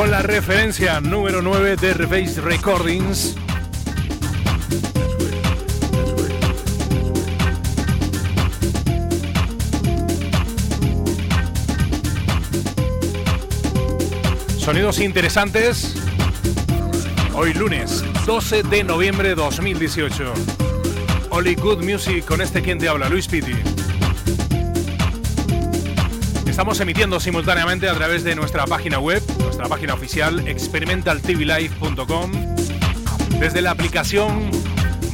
con la referencia número 9 de Reface Recordings. Sonidos interesantes. Hoy lunes 12 de noviembre de 2018. Oli Good Music con este quien te habla, Luis Pitti. Estamos emitiendo simultáneamente a través de nuestra página web, página oficial experimentaltvlife.com, desde la aplicación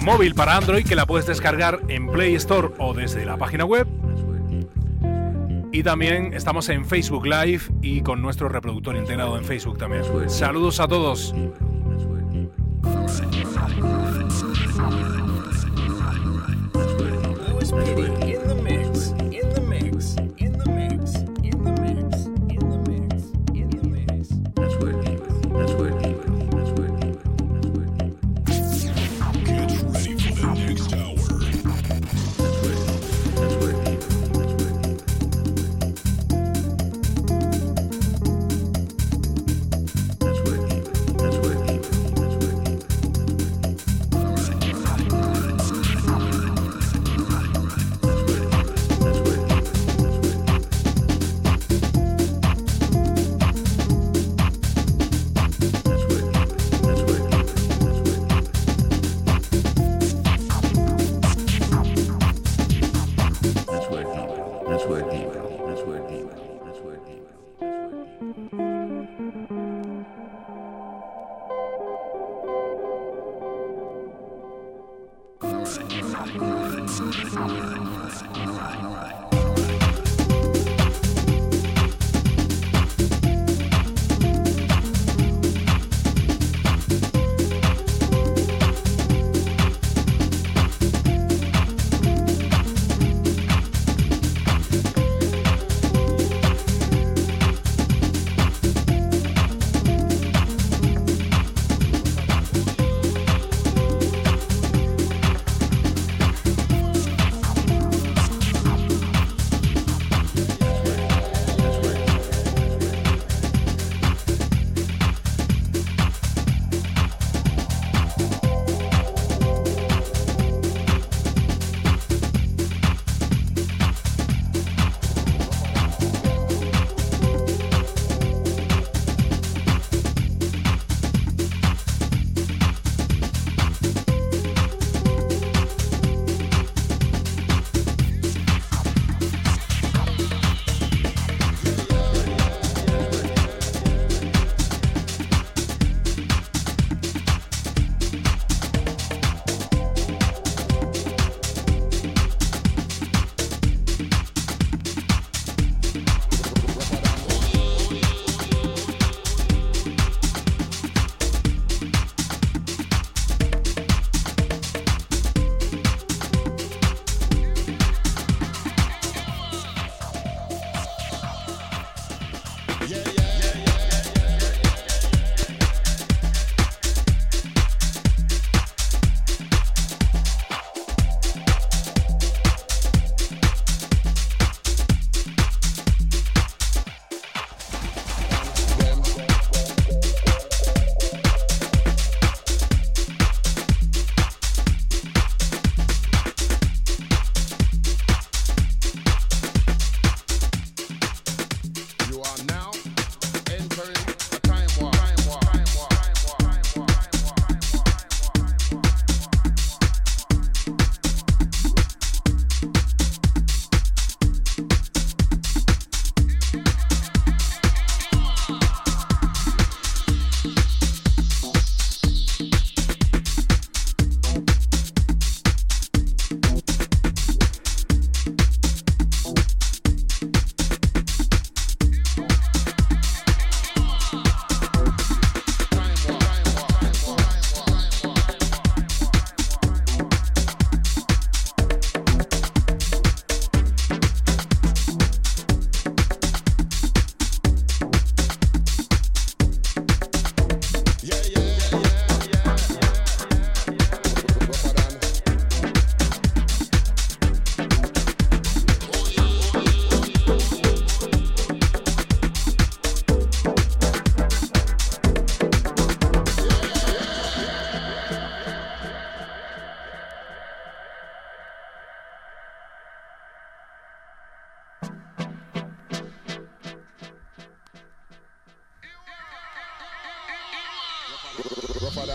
móvil para Android que la puedes descargar en Play Store o desde la página web. Y también estamos en Facebook Live y con nuestro reproductor integrado en Facebook también. Saludos a todos.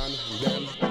and them.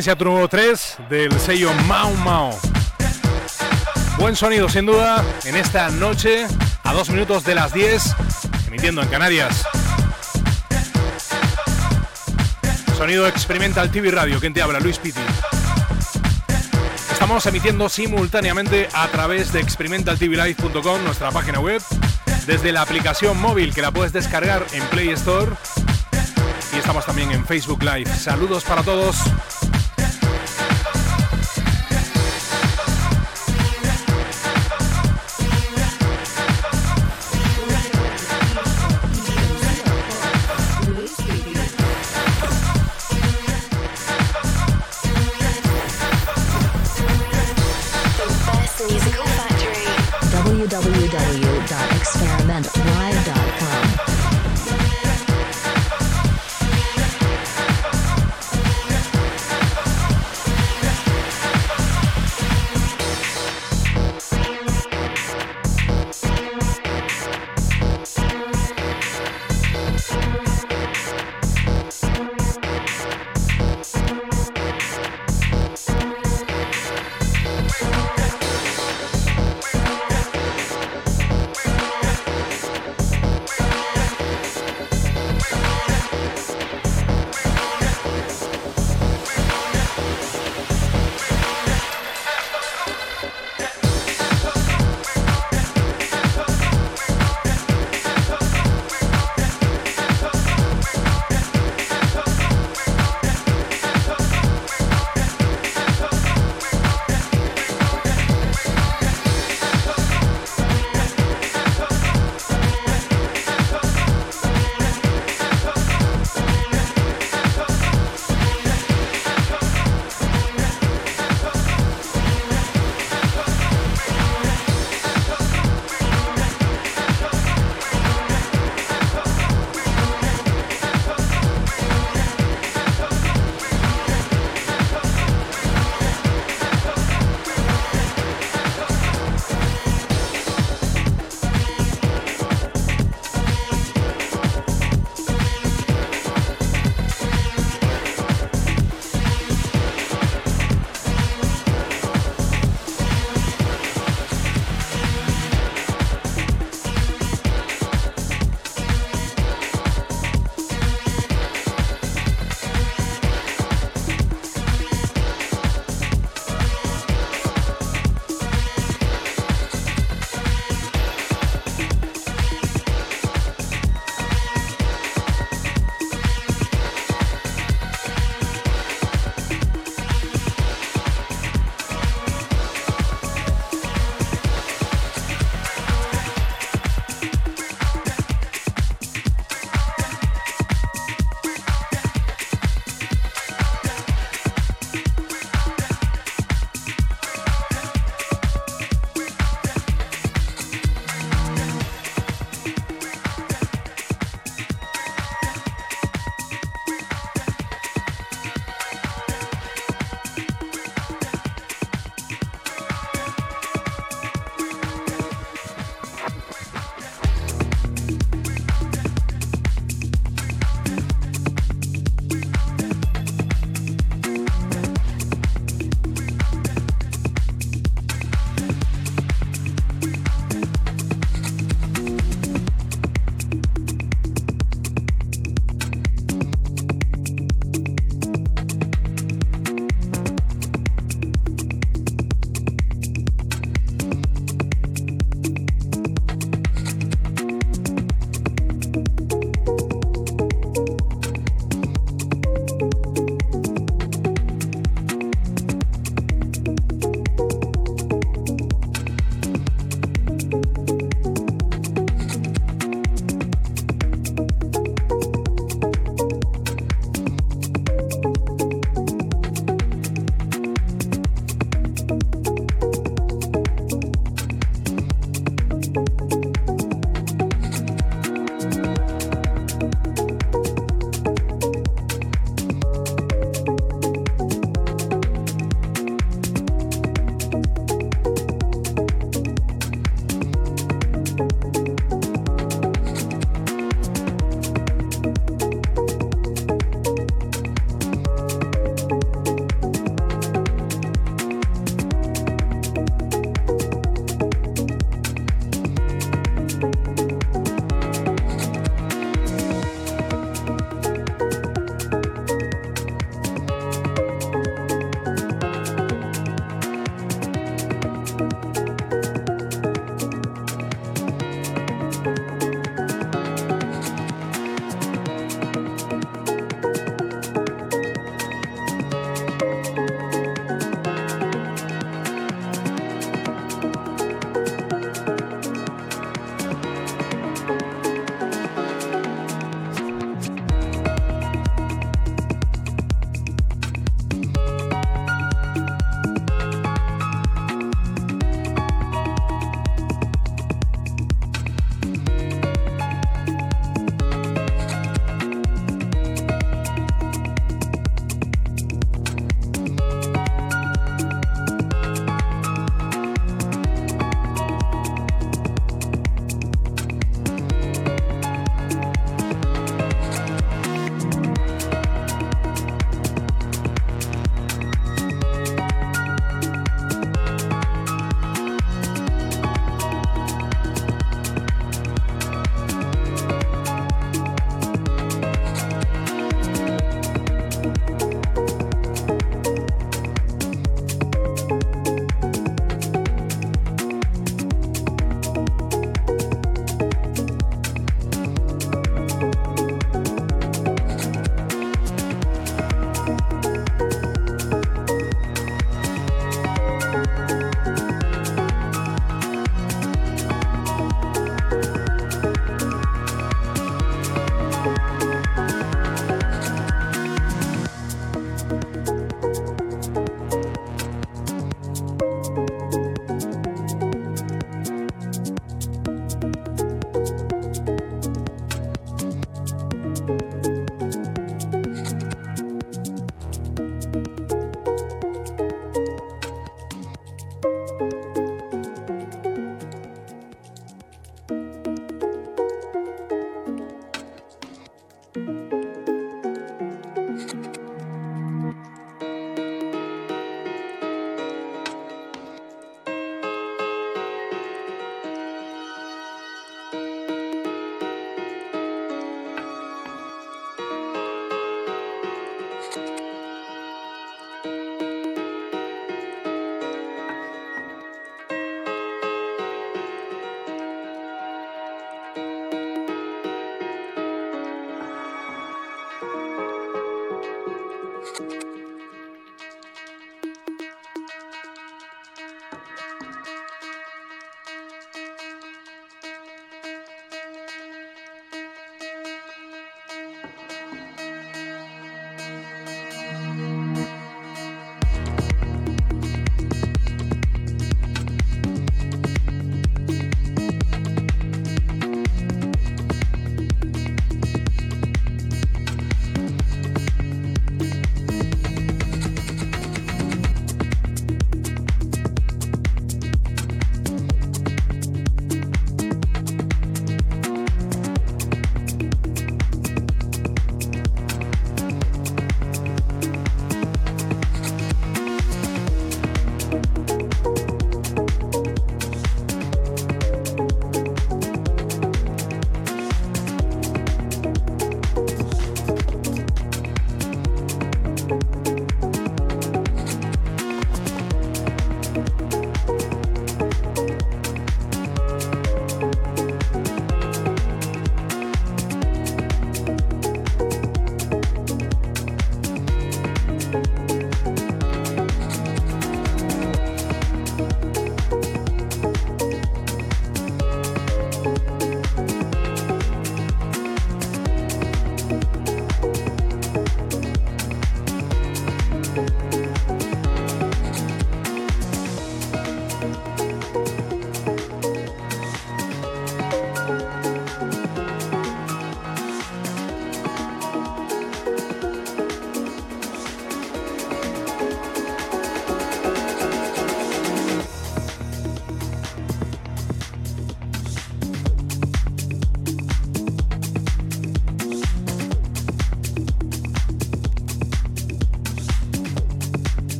Referencia a tu nuevo 3 del sello Mau Mau. Buen sonido sin duda en esta noche a dos minutos de las 10, emitiendo en Canarias. Sonido Experimental TV Radio, ¿quién te habla? Luis Pitti. Estamos emitiendo simultáneamente a través de experimentaltvlive.com, nuestra página web, desde la aplicación móvil que la puedes descargar en Play Store y estamos también en Facebook Live. Saludos para todos.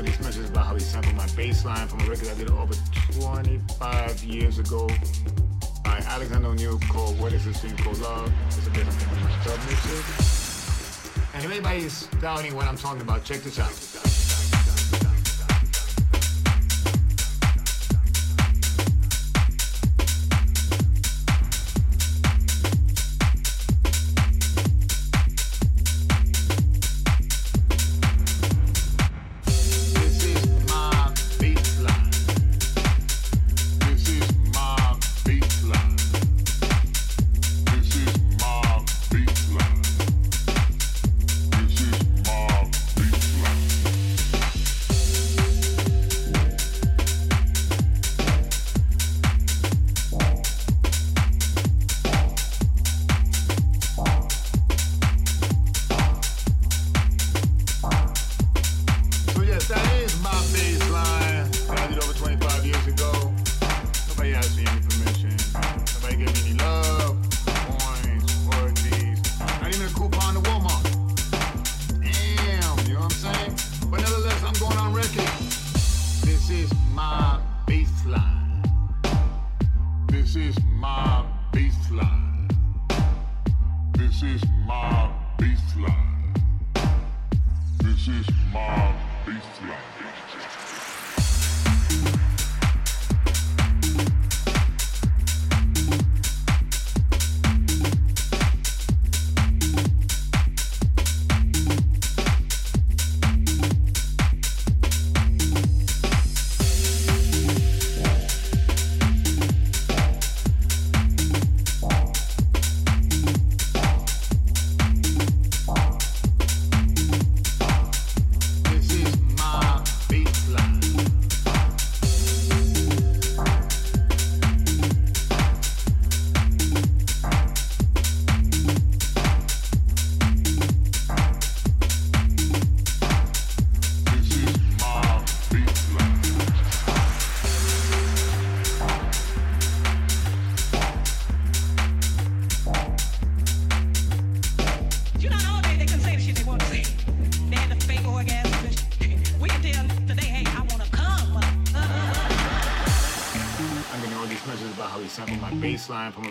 all these messages about how he sampled my bass line from a record I did over 25 years ago by Alexander O'Neill called What Is This Thing Called Love? It's a bit of music. And if anybody's doubting what I'm talking about, check this out.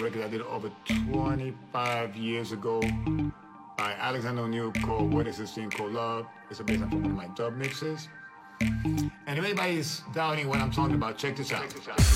Record I did over 25 years ago by Alexander O'Neill called What Is This Thing Called Love. It's a bass from one of my dub mixes. And if anybody's doubting what I'm talking about, check this out. Check this out.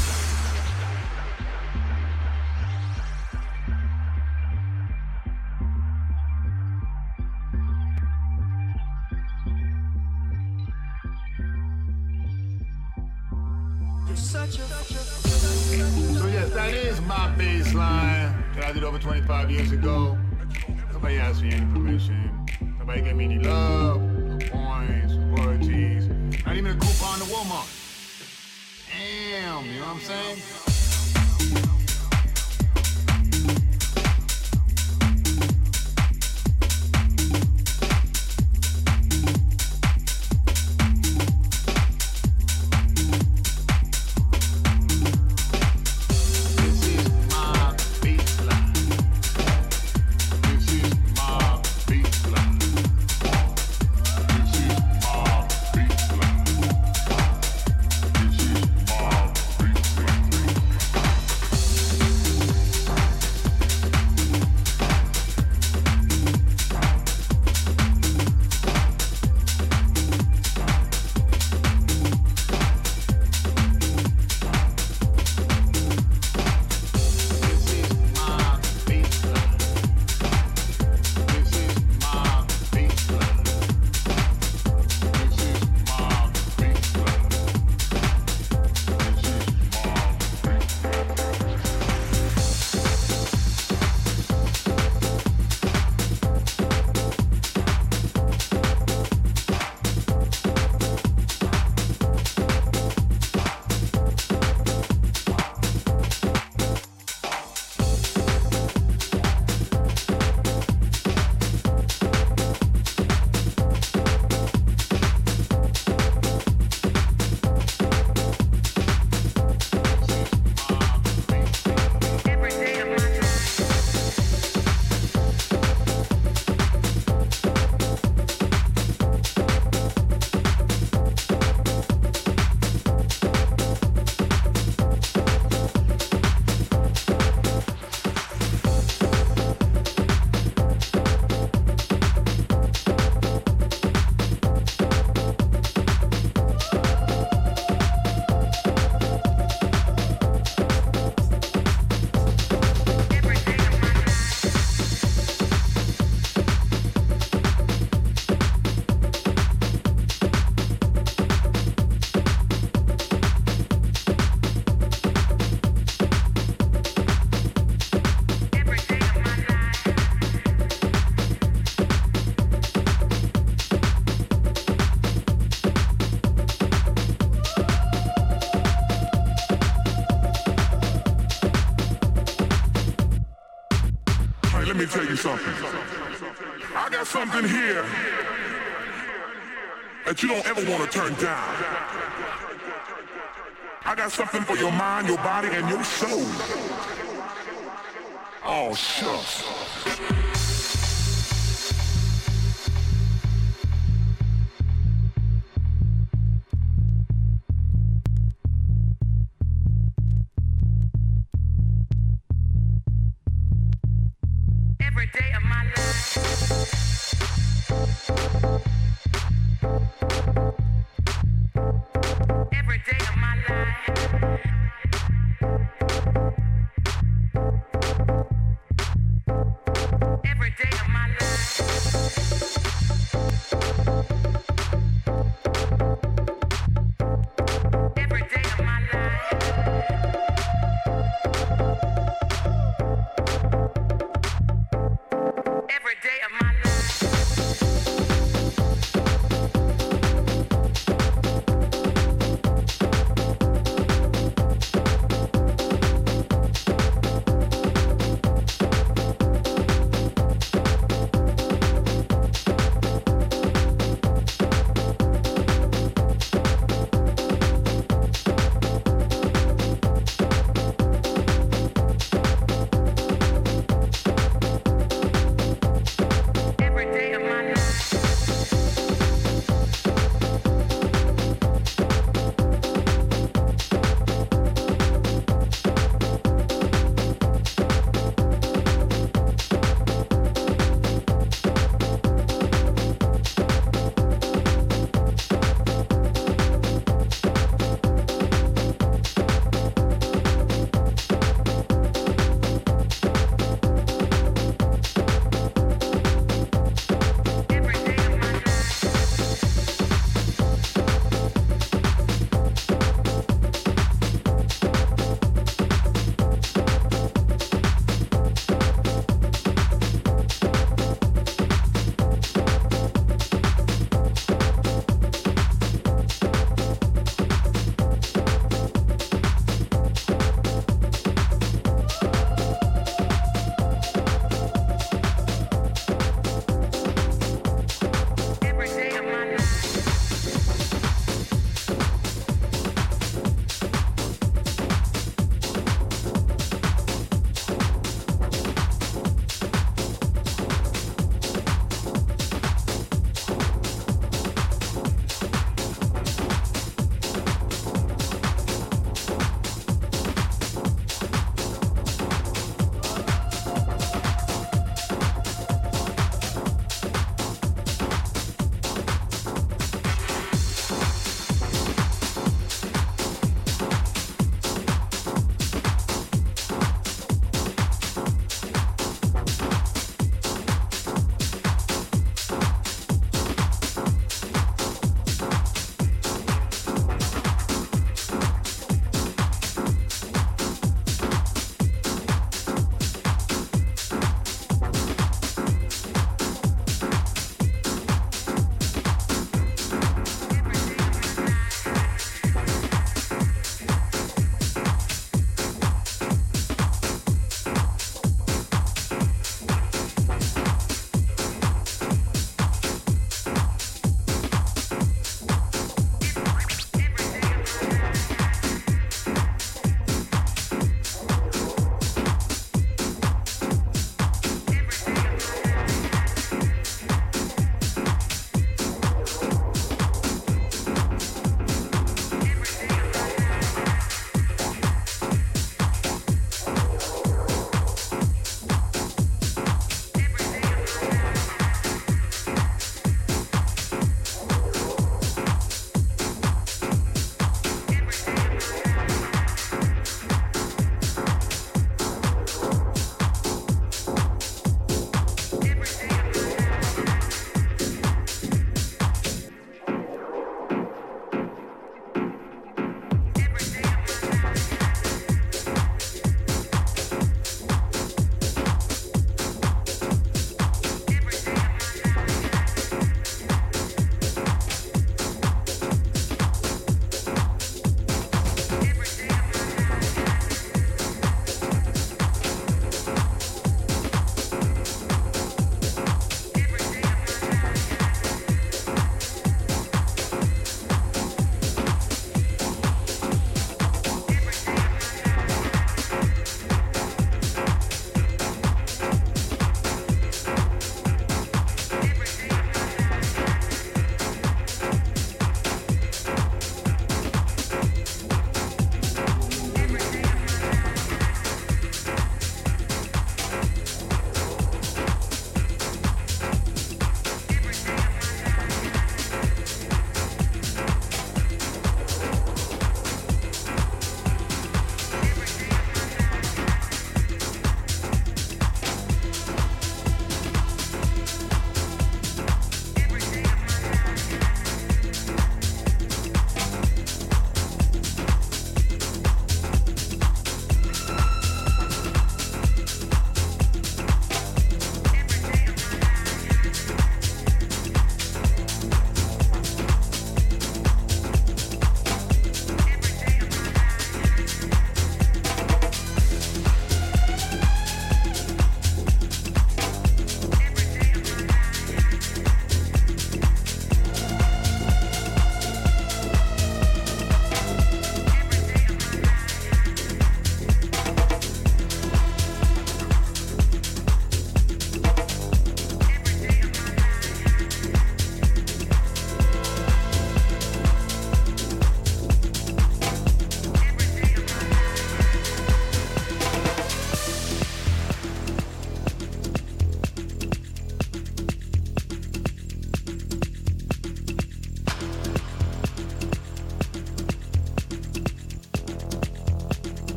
Turn down. I got something for your mind, your body, and your soul. Oh, shucks.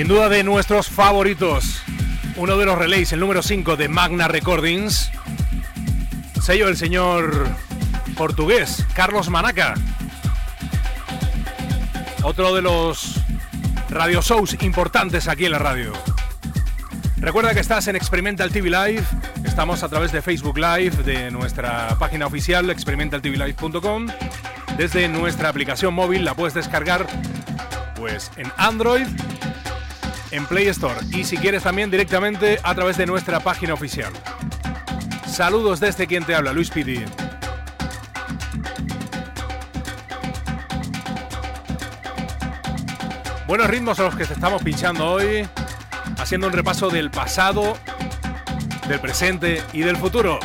Sin duda de nuestros favoritos. Uno de los relays, el número 5 de Magna Recordings. Sello del señor portugués, Carlos Manaca. Otro de los radio shows importantes aquí en la radio. Recuerda que estás en Experimental TV Live. Estamos a través de Facebook Live, de nuestra página oficial experimentaltvlive.com. Desde nuestra aplicación móvil la puedes descargar pues en Android, en Play Store y si quieres también directamente a través de nuestra página oficial. Saludos desde quien te habla, Luis Pidi. Buenos ritmos a los que estamos pinchando hoy, haciendo un repaso del pasado, del presente y del futuro.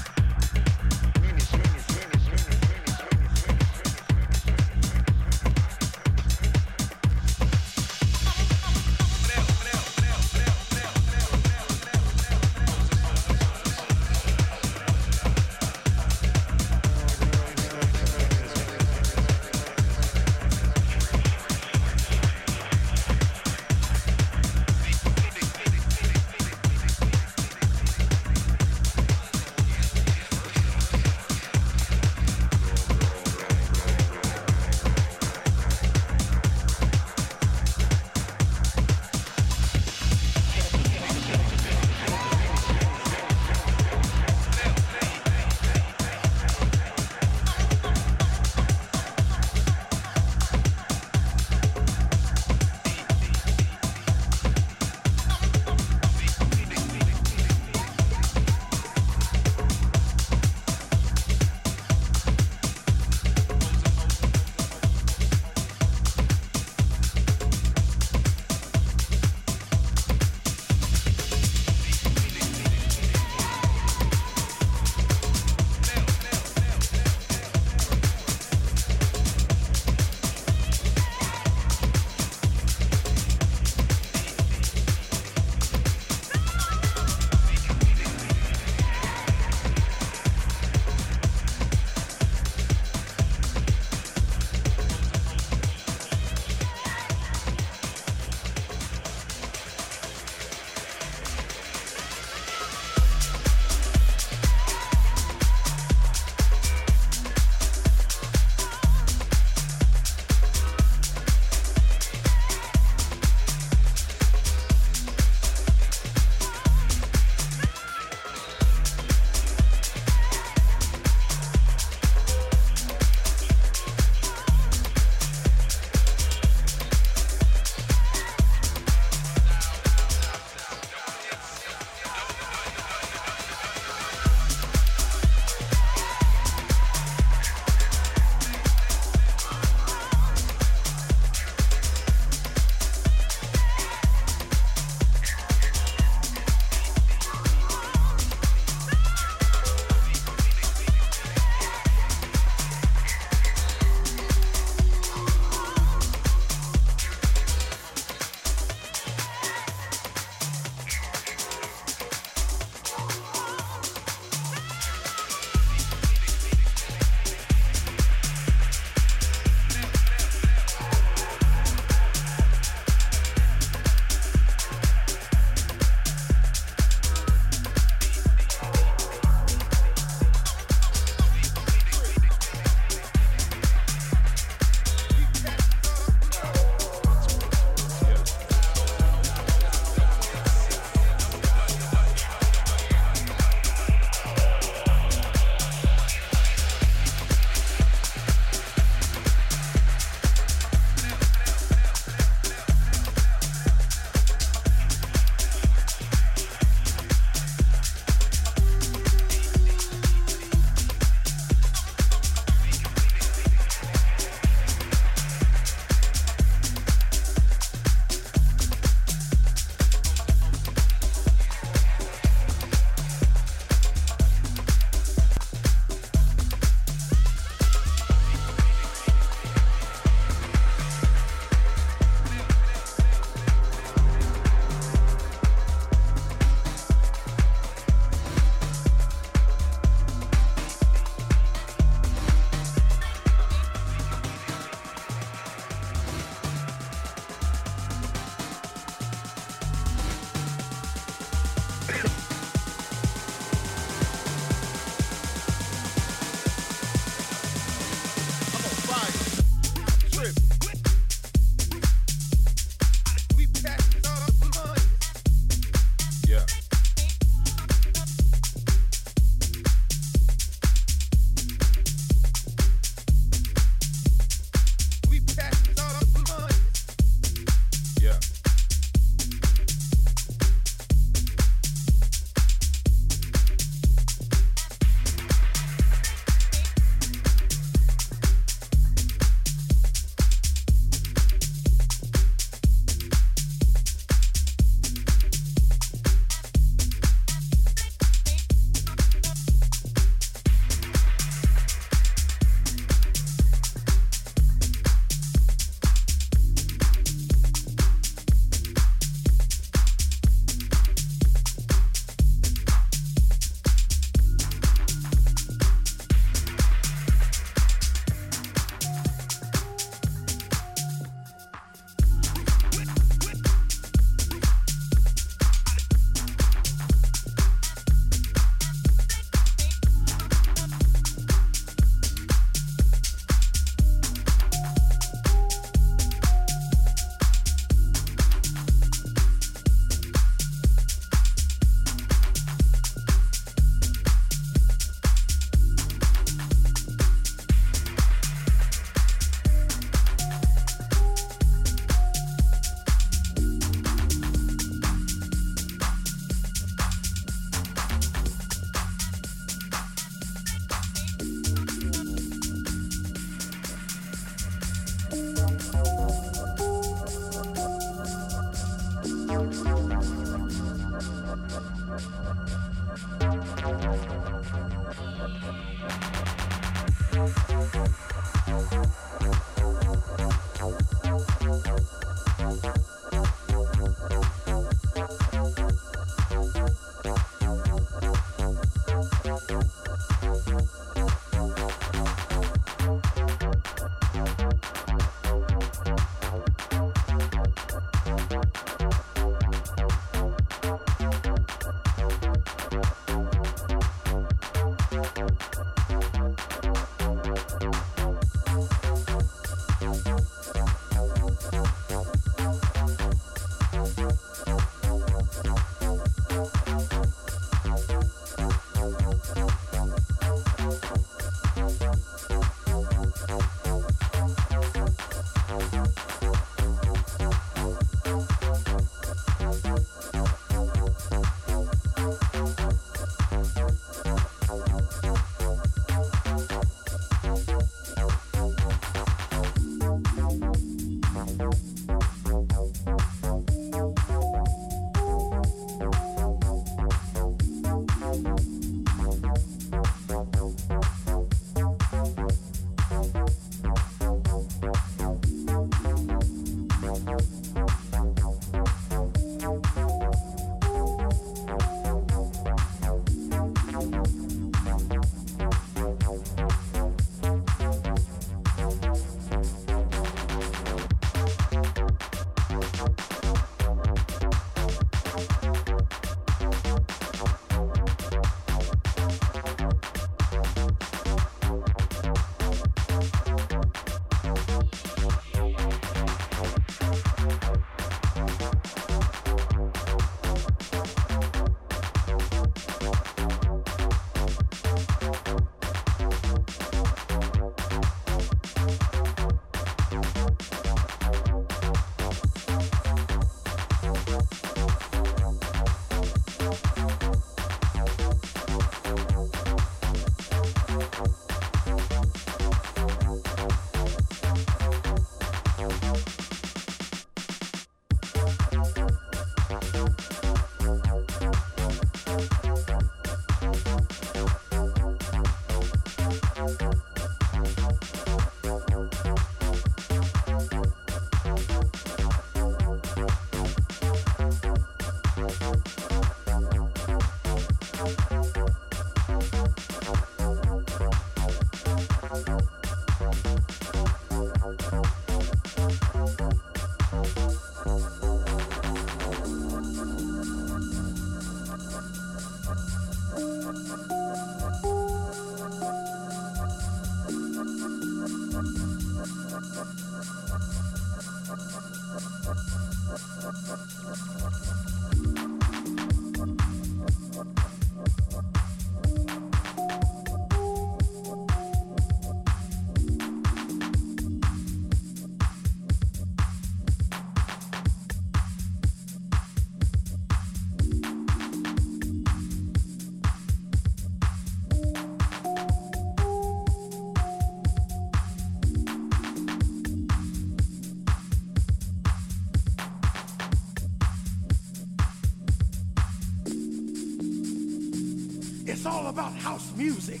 Music.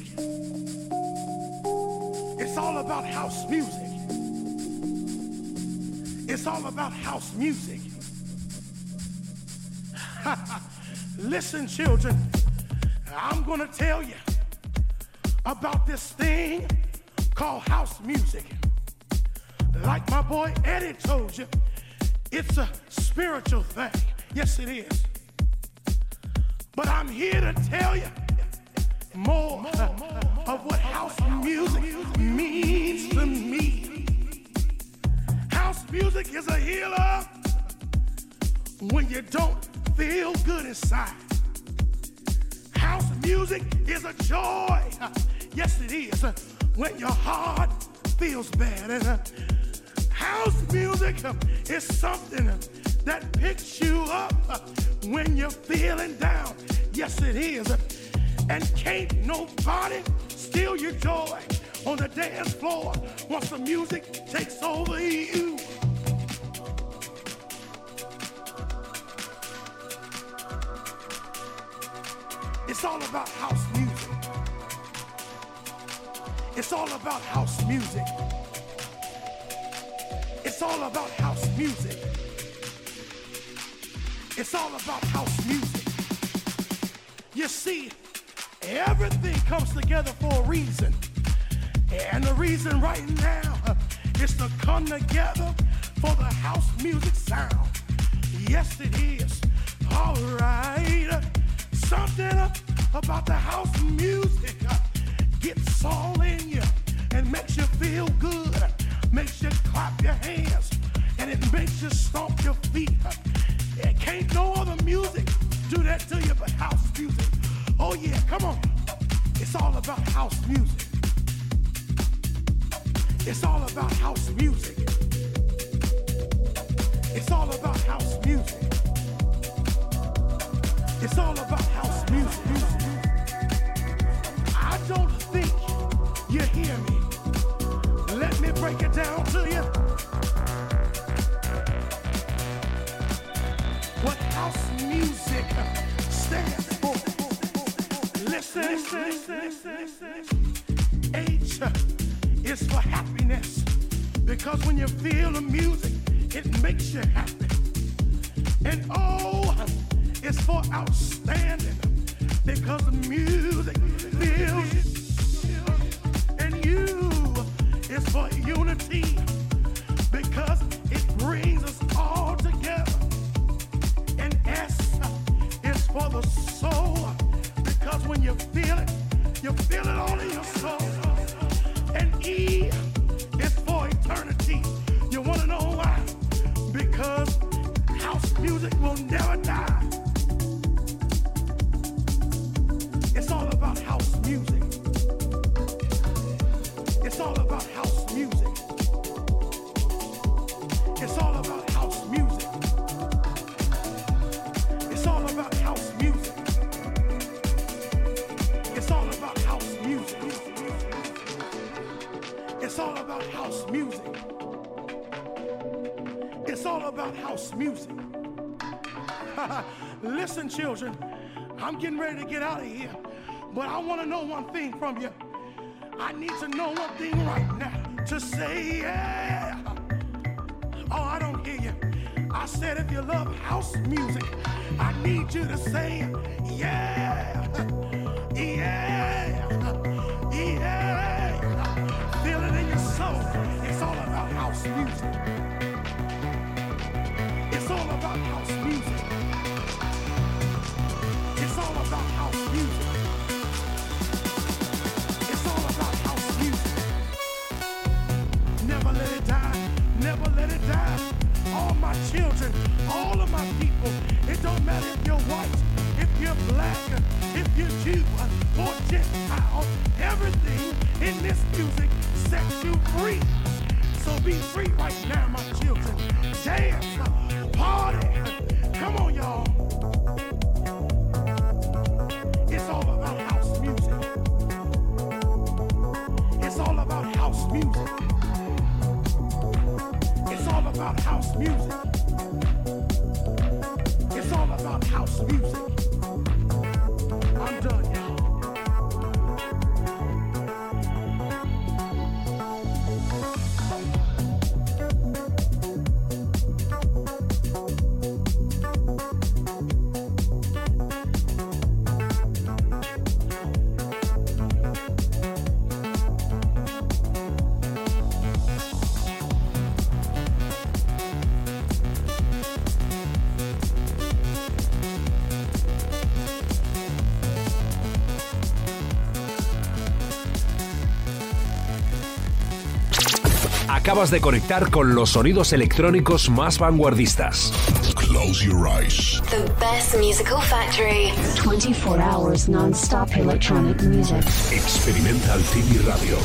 It's all about house music. It's all about house music. Listen, children, I'm going to tell you stomp your feet. It can't no other music do that to you but house music. Oh yeah, come on. It's all about house music. It's all about house music. It's all about house music. It's all about house music. H is for happiness. Because when you feel the music, it makes you happy. And O is for outstanding. Because the music feels. And U is for unity. You feel it, you feel it all in your soul. And E but I want to know one thing from you. I need to know one thing right now to say, yeah. Oh, I don't hear you. I said, if you love house music, I need you to say, yeah. Yeah. Yeah. Feel it in your soul. It's all about house music. You're if you're Jew or Gentile. Everything in this music sets you free. So be free right now, my children. Dance, party. Come on, y'all. It's all about house music. It's all about house music. It's all about house music. Acabas de conectar con los sonidos electrónicos más vanguardistas. Close your eyes. The best musical factory. 24 hours non-stop electronic music. Experimental TV Radio.